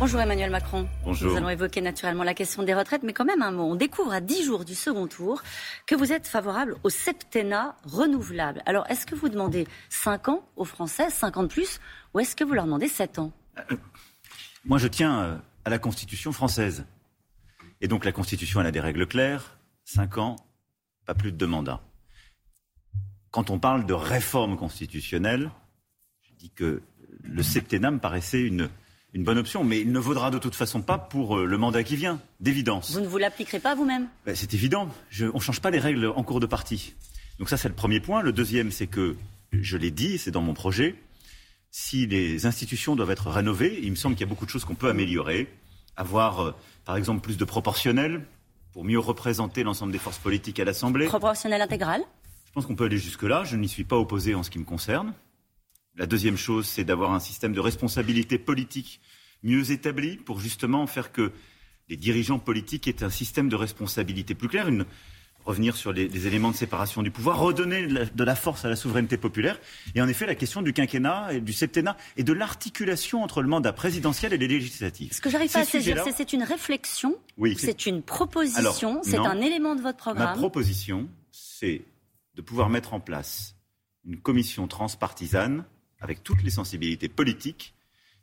Bonjour Emmanuel Macron. Bonjour. Nous allons évoquer naturellement la question des retraites, mais quand même un mot. On découvre à 10 jours du second tour que vous êtes favorable au septennat renouvelable. Alors, est-ce que vous demandez 5 ans aux Français, 50 plus, ou est-ce que vous leur demandez 7 ans? Euh, Moi, je tiens euh, à la Constitution française. Et donc, la Constitution, elle a des règles claires. 5 ans, pas plus de deux mandats. Quand on parle de réforme constitutionnelle, je dis que le septennat me paraissait une, une bonne option, mais il ne vaudra de toute façon pas pour euh, le mandat qui vient, d'évidence. Vous ne vous l'appliquerez pas vous-même? Ben, C'est évident. Je, on ne change pas les règles en cours de partie. Donc ça, c'est le premier point. Le deuxième, c'est que, je l'ai dit, c'est dans mon projet, si les institutions doivent être rénovées, il me semble qu'il y a beaucoup de choses qu'on peut améliorer. Avoir, euh, par exemple, plus de proportionnel pour mieux représenter l'ensemble des forces politiques à l'Assemblée. Proportionnel intégral? Je pense qu'on peut aller jusque-là. Je n'y suis pas opposé en ce qui me concerne. La deuxième chose, c'est d'avoir un système de responsabilité politique mieux établi pour justement faire que les dirigeants politiques aient un système de responsabilité plus clair, une, revenir sur les, les, éléments de séparation du pouvoir, redonner de la, de la, force à la souveraineté populaire. Et en effet, la question du quinquennat et du septennat et de l'articulation entre le mandat présidentiel et les législatives. Ce que j'arrive pas à saisir, c'est c'est une réflexion, oui, c'est une proposition, c'est un élément de votre programme. Ma proposition, c'est de pouvoir mettre en place une commission transpartisane avec toutes les sensibilités politiques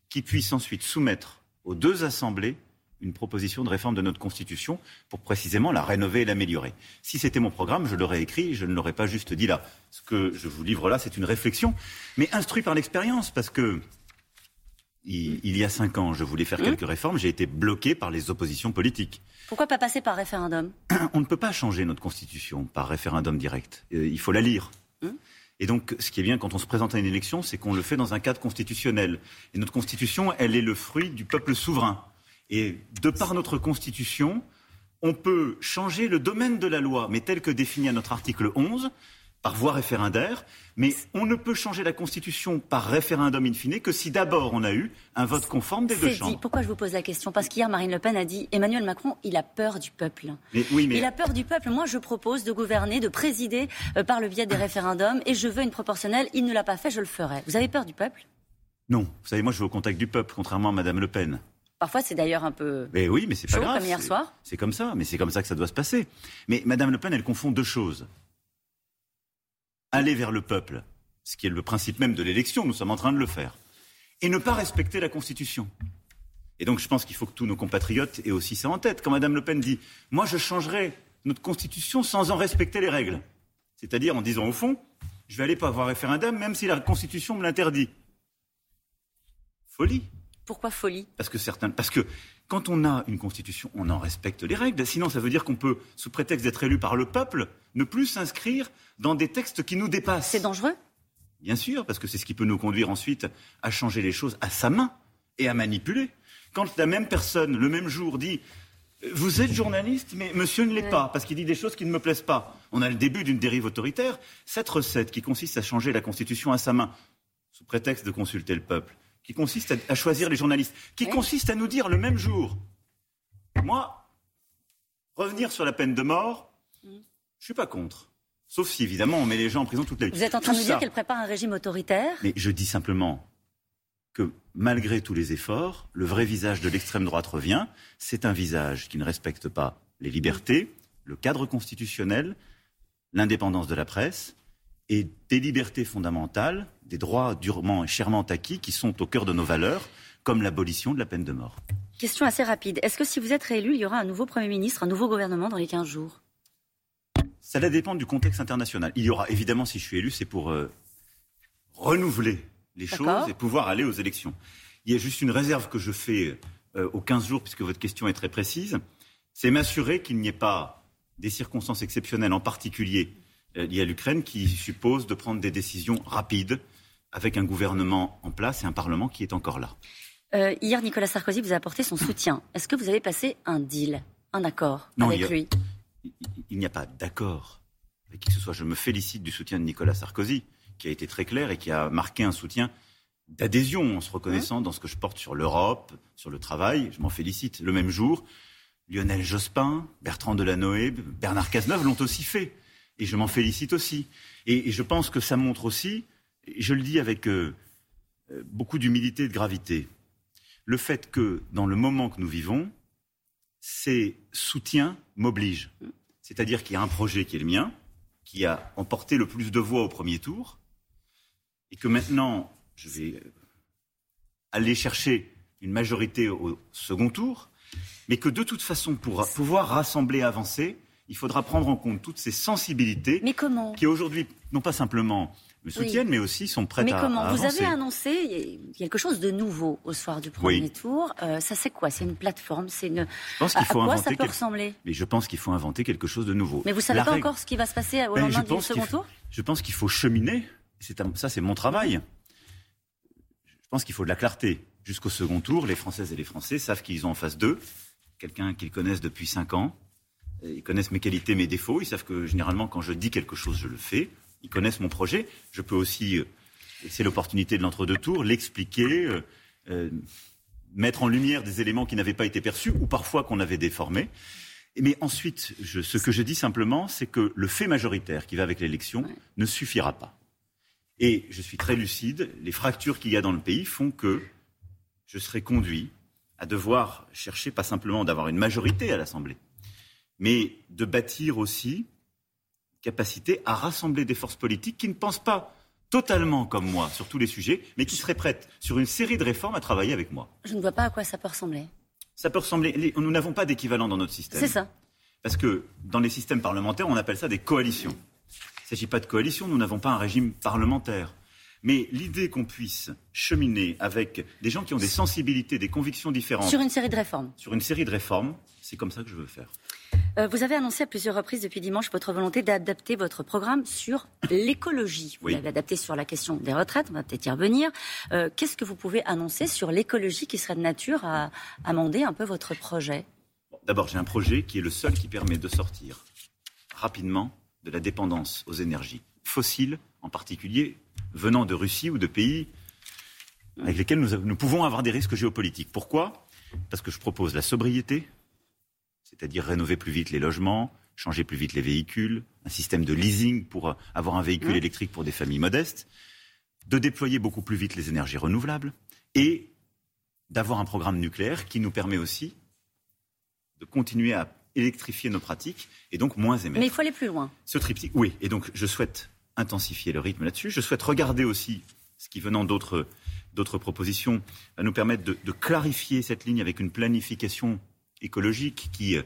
qui puisse ensuite soumettre aux deux assemblées une proposition de réforme de notre Constitution pour précisément la rénover et l'améliorer. Si c'était mon programme, je l'aurais écrit, je ne l'aurais pas juste dit là. Ce que je vous livre là, c'est une réflexion, mais instruit par l'expérience, parce que il, il, y a cinq ans, je voulais faire mmh. quelques réformes, j'ai été bloqué par les oppositions politiques. Pourquoi pas passer par référendum? On ne peut pas changer notre Constitution par référendum direct. Euh, il faut la lire. Mmh. Et donc, ce qui est bien quand on se présente à une élection, c'est qu'on le fait dans un cadre constitutionnel. Et notre Constitution, elle est le fruit du peuple souverain. Et de par notre Constitution, on peut changer le domaine de la loi, mais tel que défini à notre article 11, par voie référendaire, mais on ne peut changer la Constitution par référendum in fine que si d'abord on a eu un vote conforme des deux chambres. Dit. Pourquoi je vous pose la question? Parce qu'hier, Marine Le Pen a dit Emmanuel Macron, il a peur du peuple. Mais, oui, mais... Il a peur du peuple. Moi, je propose de gouverner, de présider euh, par le biais des référendums, et je veux une proportionnelle. Il ne l'a pas fait, je le ferai. Vous avez peur du peuple? Non. Vous savez, moi, je vais au contact du peuple, contrairement à Madame Le Pen. Parfois, c'est d'ailleurs un peu. Mais oui, mais c'est pas grave. Comme hier soir. C'est comme ça, mais c'est comme ça que ça doit se passer. Mais Madame Le Pen, elle confond deux choses. Aller vers le peuple, ce qui est le principe même de l'élection, nous sommes en train de le faire, et ne pas respecter la Constitution. Et donc, je pense qu'il faut que tous nos compatriotes aient aussi ça en tête. Quand Madame Le Pen dit Moi, je changerai notre Constitution sans en respecter les règles. C'est-à-dire en disant, au fond, je vais aller pas avoir référendum, même si la Constitution me l'interdit. Folie. Pourquoi folie? Parce que certains, parce que quand on a une constitution, on en respecte les règles. Sinon, ça veut dire qu'on peut, sous prétexte d'être élu par le peuple, ne plus s'inscrire dans des textes qui nous dépassent. C'est dangereux? Bien sûr, parce que c'est ce qui peut nous conduire ensuite à changer les choses à sa main et à manipuler. Quand la même personne, le même jour, dit vous êtes journaliste, mais monsieur ne l'est pas, parce qu'il dit des choses qui ne me plaisent pas. On a le début d'une dérive autoritaire. Cette recette qui consiste à changer la Constitution à sa main, sous prétexte de consulter le peuple, qui consiste à, à, choisir les journalistes, qui oui. consiste à nous dire le même jour, moi, revenir sur la peine de mort, mm. je ne suis pas contre. Sauf si, évidemment, on met les gens en prison toute la vie. Vous êtes en train Tout de nous dire qu'elle prépare un régime autoritaire Mais je dis simplement que, malgré tous les efforts, le vrai visage de l'extrême droite revient. C'est un visage qui ne respecte pas les libertés, le cadre constitutionnel, l'indépendance de la presse, et des libertés fondamentales, des droits durement et chèrement acquis qui sont au cœur de nos valeurs, comme l'abolition de la peine de mort. Question assez rapide. Est-ce que si vous êtes réélu, il y aura un nouveau Premier ministre, un nouveau gouvernement dans les 15 jours? Ça va dépendre du contexte international. Il y aura évidemment, si je suis élu, c'est pour euh, renouveler les choses et pouvoir aller aux élections. Il y a juste une réserve que je fais euh, aux 15 jours, puisque votre question est très précise, c'est m'assurer qu'il n'y ait pas des circonstances exceptionnelles, en particulier liées à l'Ukraine qui suppose de prendre des décisions rapides avec un gouvernement en place et un Parlement qui est encore là. Euh, hier, Nicolas Sarkozy vous a apporté son soutien. Est-ce que vous avez passé un deal, un accord non, avec il a, lui? Il, il n'y a pas d'accord avec qui que ce soit. Je me félicite du soutien de Nicolas Sarkozy, qui a été très clair et qui a marqué un soutien d'adhésion en se reconnaissant mmh. dans ce que je porte sur l'Europe, sur le travail. Je m'en félicite. Le même jour, Lionel Jospin, Bertrand Delanoë, Bernard Cazeneuve l'ont aussi fait. Et je m'en félicite aussi. Et, et, je pense que ça montre aussi, et je le dis avec euh, beaucoup d'humilité et de gravité, le fait que dans le moment que nous vivons, ces soutiens m'obligent. C'est-à-dire qu'il y a un projet qui est le mien, qui a emporté le plus de voix au premier tour, et que maintenant, je vais aller chercher une majorité au second tour, mais que de toute façon, pour pouvoir rassembler, avancer, il faudra prendre en compte toutes ces sensibilités mais comment qui aujourd'hui, non pas simplement me soutiennent, mais aussi sont prêtes mais à, comment Vous avez annoncé quelque chose de nouveau au soir du premier tour? Euh, ça, c'est quoi? C'est une plateforme C'est une. Je pense qu'il faut à quoi inventer ça peut ressembler? Mais je pense qu'il faut inventer quelque chose de nouveau. Mais vous savez pas encore ce qui va se passer au ben, lendemain du second tour? Je pense qu'il faut cheminer. ça, c'est mon travail. Je pense qu'il faut de la clarté. Jusqu'au second tour, les Françaises et les Français savent qu'ils ont en face d'eux quelqu'un qu'ils connaissent depuis cinq ans. Ils connaissent mes qualités, mes défauts. Ils savent que généralement, quand je dis quelque chose, je le fais. Ils connaissent mon projet. Je peux aussi, euh, c'est l'opportunité de l'entre-deux tours, l'expliquer, euh, euh, mettre en lumière des éléments qui n'avaient pas été perçus ou parfois qu'on avait déformés. Mais ensuite, ce que je dis simplement, c'est que le fait majoritaire qui va avec l'élection ne suffira pas. Et je suis très lucide, les fractures qu'il y a dans le pays font que je serai conduit à devoir chercher pas simplement d'avoir une majorité à l'Assemblée, mais de bâtir aussi capacité à rassembler des forces politiques qui ne pensent pas totalement comme moi sur tous les sujets, mais qui seraient prêtes sur une série de réformes à travailler avec moi. Je ne vois pas à quoi ça peut ressembler. Ça peut ressembler. Nous n'avons pas d'équivalent dans notre système. C'est ça. Parce que dans les systèmes parlementaires, on appelle ça des coalitions. Il ne s'agit pas de coalition, nous n'avons pas un régime parlementaire. Mais l'idée qu'on puisse cheminer avec des gens qui ont des sensibilités, des convictions différentes. Sur une série de réformes. Sur une série de réformes, c'est comme ça que je veux faire. Euh, vous avez annoncé à plusieurs reprises depuis dimanche votre volonté d'adapter votre programme sur l'écologie. Vous l'avez adapté sur la question des retraites, on va peut-être y revenir. Euh, qu'est-ce que vous pouvez annoncer sur l'écologie qui serait de nature à amender un peu votre projet? D'abord, j'ai un projet qui est le seul qui permet de sortir rapidement de la dépendance aux énergies fossiles, en particulier venant de Russie ou de pays avec lesquels nous, pouvons avoir des risques géopolitiques. Pourquoi? Parce que je propose la sobriété, c'est-à-dire rénover plus vite les logements, changer plus vite les véhicules, un système de leasing pour avoir un véhicule électrique pour des familles modestes, de déployer beaucoup plus vite les énergies renouvelables et d'avoir un programme nucléaire qui nous permet aussi de continuer à électrifier nos pratiques et donc moins émettre. Mais il faut aller plus loin. Ce triptyque, oui. Et donc je souhaite intensifier le rythme là-dessus. Je souhaite regarder aussi ce qui, venant d'autres, d'autres propositions, va nous permettre de, clarifier cette ligne avec une planification écologique qui euh,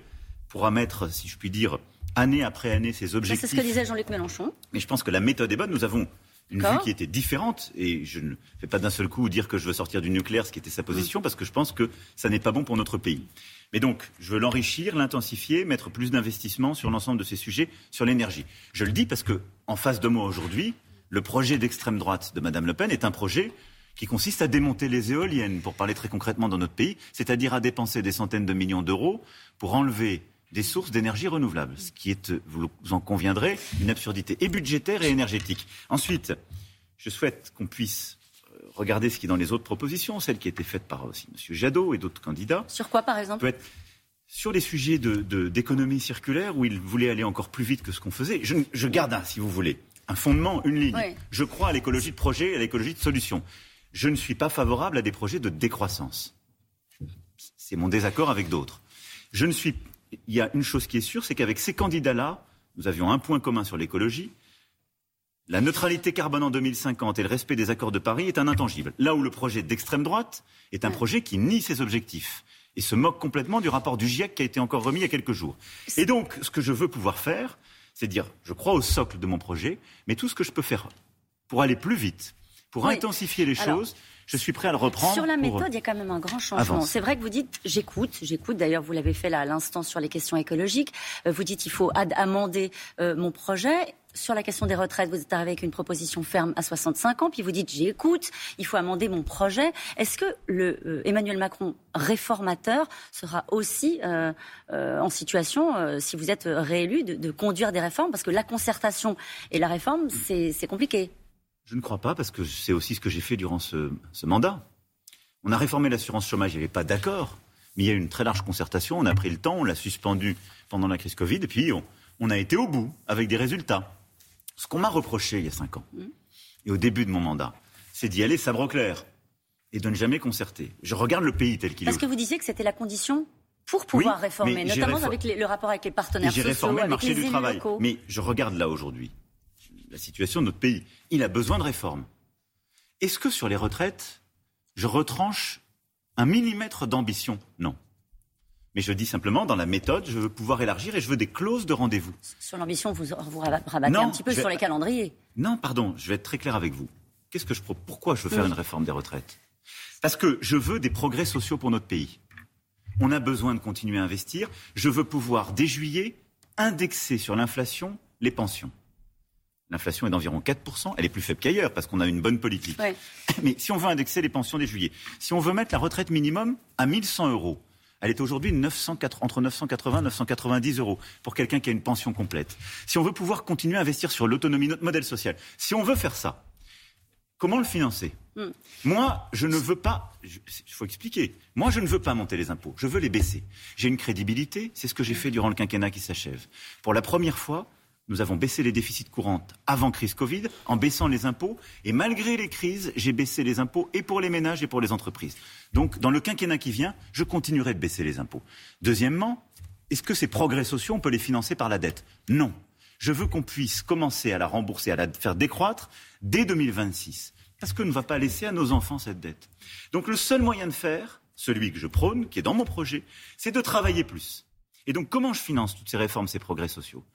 pourra mettre, si je puis dire, année après année ses objectifs. C'est ce que disait Jean-Luc Mélenchon. Mais je pense que la méthode est bonne. Nous avons une vue qui était différente. Et je ne fais pas d'un seul coup dire que je veux sortir du nucléaire, ce qui était sa position, mm. parce que je pense que ça n'est pas bon pour notre pays. Mais donc, je veux l'enrichir, l'intensifier, mettre plus d'investissements sur l'ensemble de ces sujets, sur l'énergie. Je le dis parce que, en face de moi aujourd'hui, le projet d'extrême droite de Mme Le Pen est un projet qui consiste à démonter les éoliennes, pour parler très concrètement dans notre pays, c'est-à-dire à dépenser des centaines de millions d'euros pour enlever des sources d'énergie renouvelable, ce qui est, vous en conviendrez, une absurdité et budgétaire et énergétique. Ensuite, je souhaite qu'on puisse euh, regarder ce qui est dans les autres propositions, celles qui étaient faites par aussi M. Jadot et d'autres candidats. Sur quoi, par exemple? Sur les sujets d'économie de, circulaire, où il voulait aller encore plus vite que ce qu'on faisait. Je, garde, un, si vous voulez, un fondement, une ligne. Je crois à l'écologie de projet, à l'écologie de solution. Je ne suis pas favorable à des projets de décroissance. C'est mon désaccord avec d'autres. Je ne suis il y a une chose qui est sûre, c'est qu'avec ces candidats-là, nous avions un point commun sur l'écologie. La neutralité carbone en 2050 et le respect des accords de Paris est un intangible. Là où le projet d'extrême droite est un projet qui nie ses objectifs et se moque complètement du rapport du GIEC qui a été encore remis il y a quelques jours. Et donc, ce que je veux pouvoir faire, c'est dire, je crois au socle de mon projet, mais tout ce que je peux faire pour aller plus vite, pour intensifier les choses, je suis prêt à le reprendre. Sur la méthode, il y a quand même un grand changement. C'est vrai que vous dites j'écoute, j'écoute. D'ailleurs, vous l'avez fait là à l'instant sur les questions écologiques. Euh, vous dites il faut amender euh, mon projet. Sur la question des retraites, vous êtes arrivé avec une proposition ferme à 65 ans, puis vous dites j'écoute, il faut amender mon projet. Est-ce que le euh, Emmanuel Macron réformateur sera aussi en situation, si vous êtes réélu, de, de, conduire des réformes? Parce que la concertation et la réforme, c'est compliqué. Je ne crois pas, parce que c'est aussi ce que j'ai fait durant ce, mandat. On a réformé l'assurance chômage, il n'y avait pas d'accord, mais il y a eu une très large concertation, on a pris le temps, on l'a suspendu pendant la crise Covid, et puis on, a été au bout, avec des résultats. Ce qu'on m'a reproché il y a cinq ans, mmh. et au début de mon mandat, c'est d'y aller sabre clair. et de ne jamais concerter. Je regarde le pays tel qu'il est. Parce que vous disiez que c'était la condition pour pouvoir réformer, notamment avec le rapport avec les partenaires sociaux, réformé le marché du travail. Mais je regarde là aujourd'hui la situation de notre pays. Il a besoin de réformes. Est-ce que sur les retraites, je retranche un millimètre d'ambition? Non. Mais je dis simplement, dans la méthode, je veux pouvoir élargir et je veux des clauses de rendez-vous. Sur l'ambition, vous, vous rabattez un petit peu sur les calendriers. Non, pardon, je vais être très clair avec vous. Qu'est-ce que je Pourquoi je veux faire une réforme des retraites? Parce que je veux des progrès sociaux pour notre pays. On a besoin de continuer à investir. Je veux pouvoir, dès juillet, indexer sur l'inflation les pensions. L'inflation est d'environ 4%. Elle est plus faible qu'ailleurs parce qu'on a une bonne politique. Mais si on veut indexer les pensions dès juillet, si on veut mettre la retraite minimum à 1100 euros, elle est aujourd'hui entre 980 et 990 euros pour quelqu'un qui a une pension complète. Si on veut pouvoir continuer à investir sur l'autonomie, notre modèle social, si on veut faire ça, comment le financer? Hmm. Moi, je ne veux pas, il faut expliquer, moi je ne veux pas monter les impôts, je veux les baisser. J'ai une crédibilité, c'est ce que j'ai fait durant le quinquennat qui s'achève. Pour la première fois, nous avons baissé les déficits courants avant crise Covid en baissant les impôts. Et malgré les crises, j'ai baissé les impôts et pour les ménages et pour les entreprises. Donc, dans le quinquennat qui vient, je continuerai de baisser les impôts. Deuxièmement, est-ce que ces progrès sociaux, on peut les financer par la dette? Non. Je veux qu'on puisse commencer à la rembourser, à la faire décroître dès 2026. Parce que ne va pas laisser à nos enfants cette dette. Donc, le seul moyen de faire, celui que je prône, qui est dans mon projet, c'est de travailler plus. Et donc, comment je finance toutes ces réformes, ces progrès sociaux?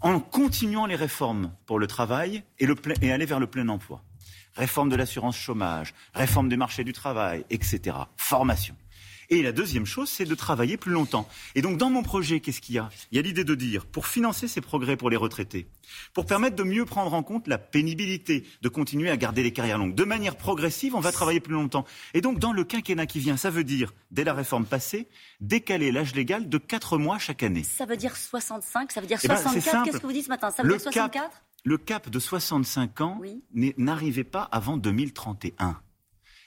En continuant les réformes pour le travail et, aller vers le plein emploi. Réforme de l'assurance chômage, réforme des marchés du travail, etc. Formation. Et la deuxième chose, c'est de travailler plus longtemps. Et donc, dans mon projet, qu'est-ce qu'il y a? Il y a l'idée de dire, pour financer ces progrès pour les retraités, pour permettre de mieux prendre en compte la pénibilité, de continuer à garder les carrières longues, de manière progressive, on va travailler plus longtemps. Et donc, dans le quinquennat qui vient, ça veut dire, dès la réforme passée, décaler l'âge légal de 4 mois chaque année. Ça veut dire 65 Ça veut dire 64 eh Qu'est-ce que vous dites ce matin? Ça veut dire 64 Le cap de 65 ans n'arrivait pas avant 2031.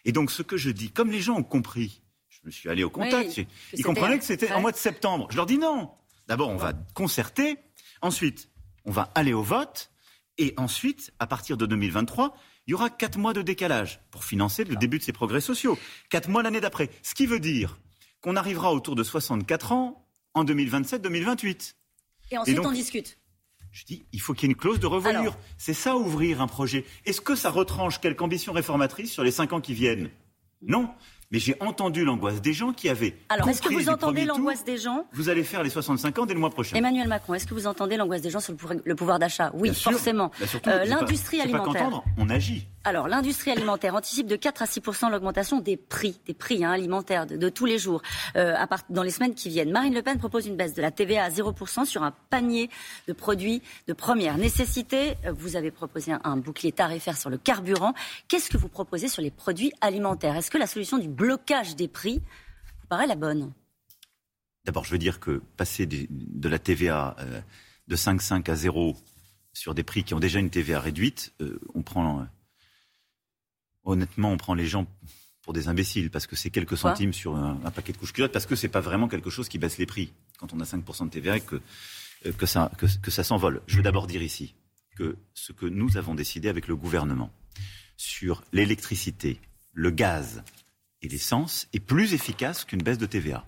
Et donc, ce que je dis, comme les gens ont compris je suis allé au contact. ils comprenaient que c'était en mois de septembre. Je leur dis non. D'abord, on va concerter. Ensuite, on va aller au vote. Et ensuite, à partir de 2023, il y aura quatre mois de décalage pour financer le début de ces progrès sociaux. Quatre mois l'année d'après. Ce qui veut dire qu'on arrivera autour de 64 ans en 2027-2028. Et ensuite, on discute. Je dis, il faut qu'il y ait une clause de revoyure. C'est ça ouvrir un projet. Est-ce que ça retranche quelque ambition réformatrice sur les cinq ans qui viennent? Non mais j'ai entendu l'angoisse des gens qui avaient. Alors, est-ce que vous entendez l'angoisse des gens Vous allez faire les 65 ans dès le mois prochain. Emmanuel Macron, est-ce que vous entendez l'angoisse des gens sur le pouvoir d'achat? Oui, forcément. Euh, l'industrie alimentaire. on agit. Alors, l'industrie alimentaire anticipe de 4 à 6% l'augmentation des prix, des prix hein, alimentaires de, tous les jours euh, dans les semaines qui viennent. Marine Le Pen propose une baisse de la TVA à 0 sur un panier de produits de première nécessité. Euh, vous avez proposé un, bouclier tarifaire sur le carburant. Qu'est-ce que vous proposez sur les produits alimentaires? Est-ce que la solution du blocage des prix vous paraît la bonne? D'abord, je veux dire que passer de, la TVA euh, de 5,5 à 0 sur des prix qui ont déjà une TVA réduite, on prend honnêtement, on prend les gens pour des imbéciles parce que c'est quelques centimes sur un, paquet de couches culottes, parce que c'est pas vraiment quelque chose qui baisse les prix. Quand on a 5% de TVA, que, euh, que ça, que, ça s'envole. Je veux d'abord dire ici que ce que nous avons décidé avec le gouvernement sur l'électricité, le gaz et l'essence est plus efficace qu'une baisse de TVA.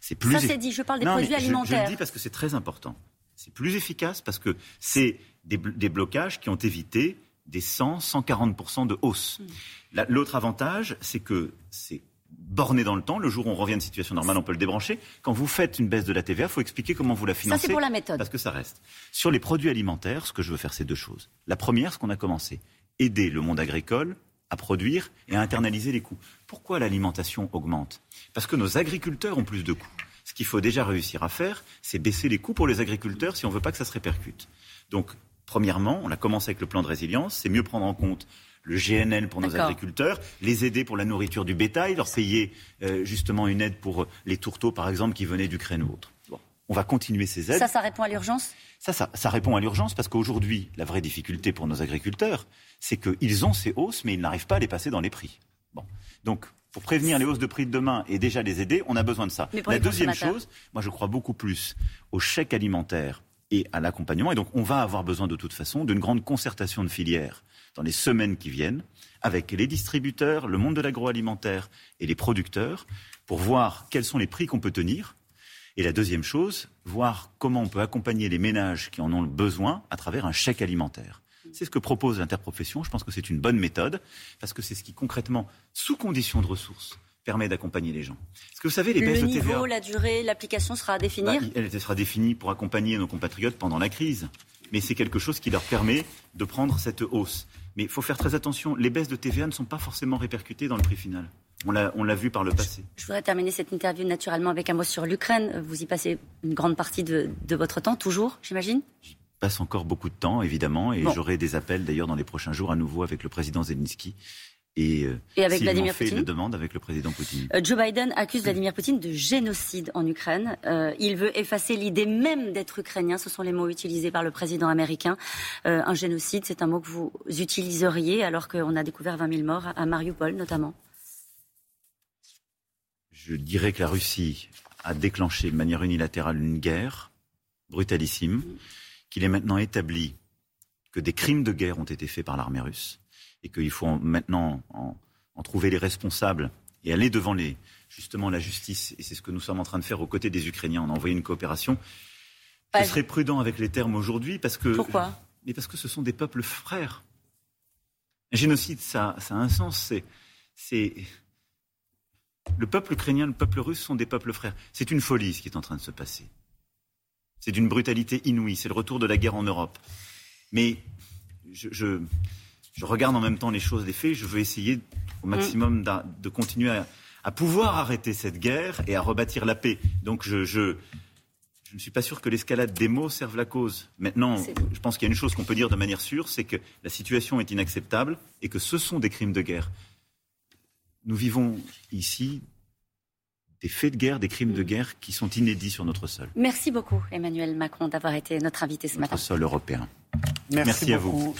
C'est plus ça c'est dit, je parle des produits alimentaires. Je, le dis parce que c'est très important. C'est plus efficace parce que c'est des, des blocages qui ont évité des 100, 140% de hausse. Hmm. L'autre avantage, c'est que c'est borné dans le temps. Le jour où on revient à une situation normale, on peut le débrancher. Quand vous faites une baisse de la TVA, il faut expliquer comment vous la financez. Ça, c'est pour la méthode. Parce que ça reste. Sur les produits alimentaires, ce que je veux faire, c'est deux choses. La première, ce qu'on a commencé, aider le monde agricole à produire et à internaliser les coûts. Pourquoi l'alimentation augmente? Parce que nos agriculteurs ont plus de coûts. Ce qu'il faut déjà réussir à faire, c'est baisser les coûts pour les agriculteurs si on ne veut pas que ça se répercute. Donc, Premièrement, on a commencé avec le plan de résilience, c'est mieux prendre en compte le GNL pour nos agriculteurs, les aider pour la nourriture du bétail, leur payer euh, justement une aide pour les tourteaux, par exemple, qui venaient d'Ukraine ou autre. on va continuer ces aides. Ça, ça répond à l'urgence? Ça, ça, ça, répond à l'urgence parce qu'aujourd'hui, la vraie difficulté pour nos agriculteurs, c'est qu'ils ont ces hausses, mais ils n'arrivent pas à les passer dans les prix. Bon. Donc, pour prévenir les hausses de prix de demain et déjà les aider, on a besoin de ça. La deuxième chose, moi je crois beaucoup plus au chèque alimentaire et à l'accompagnement. Et donc, on va avoir besoin de toute façon d'une grande concertation de filières dans les semaines qui viennent avec les distributeurs, le monde de l'agroalimentaire et les producteurs pour voir quels sont les prix qu'on peut tenir. Et la deuxième chose, voir comment on peut accompagner les ménages qui en ont besoin à travers un chèque alimentaire. C'est ce que propose l'interprofession. Je pense que c'est une bonne méthode parce que c'est ce qui concrètement, sous conditions de ressources, permet d'accompagner les gens. Est-ce que vous savez, les baisses de TVA... Le niveau, la durée, l'application sera à définir bah, Elle sera définie pour accompagner nos compatriotes pendant la crise. Mais c'est quelque chose qui leur permet de prendre cette hausse. Mais il faut faire très attention. Les baisses de TVA ne sont pas forcément répercutées dans le prix final. On l'a vu par le passé. Je, voudrais terminer cette interview naturellement avec un mot sur l'Ukraine. Vous y passez une grande partie de, votre temps, toujours, j'imagine? Passe encore beaucoup de temps, évidemment, et j'aurai des appels d'ailleurs dans les prochains jours à nouveau avec le président Zelensky et, euh, et, avec Vladimir fait Poutine. demande avec le président Poutine. Euh, Joe Biden accuse Vladimir Poutine de génocide en Ukraine. Euh, il veut effacer l'idée même d'être ukrainien. Ce sont les mots utilisés par le président américain. un génocide, c'est un mot que vous utiliseriez alors qu'on a découvert 20 000 morts à Mariupol notamment. Je dirais que la Russie a déclenché de manière unilatérale une guerre brutalissime, qu'il est maintenant établi que des crimes de guerre ont été faits par l'armée russe et qu'il faut maintenant en, trouver les responsables et aller devant les, justement la justice. Et c'est ce que nous sommes en train de faire aux côtés des Ukrainiens. On a envoyé une coopération. Je serais prudent avec les termes aujourd'hui parce que. Pourquoi? Mais parce que ce sont des peuples frères. Un génocide, ça, ça a un sens. C'est. Le peuple ukrainien, le peuple russe sont des peuples frères. C'est une folie ce qui est en train de se passer. C'est d'une brutalité inouïe. C'est le retour de la guerre en Europe. Mais je, je regarde en même temps les choses, les faits. Je veux essayer au maximum mm. de continuer à, pouvoir arrêter cette guerre et à rebâtir la paix. Donc je, je, je ne suis pas sûr que l'escalade des mots serve la cause. Maintenant, je pense qu'il y a une chose qu'on peut dire de manière sûre, c'est que la situation est inacceptable et que ce sont des crimes de guerre. Nous vivons ici des faits de guerre, des crimes de mm. guerre qui sont inédits sur notre sol. Merci beaucoup, Emmanuel Macron, d'avoir été notre invité ce notre matin. sol européen. Merci, à vous.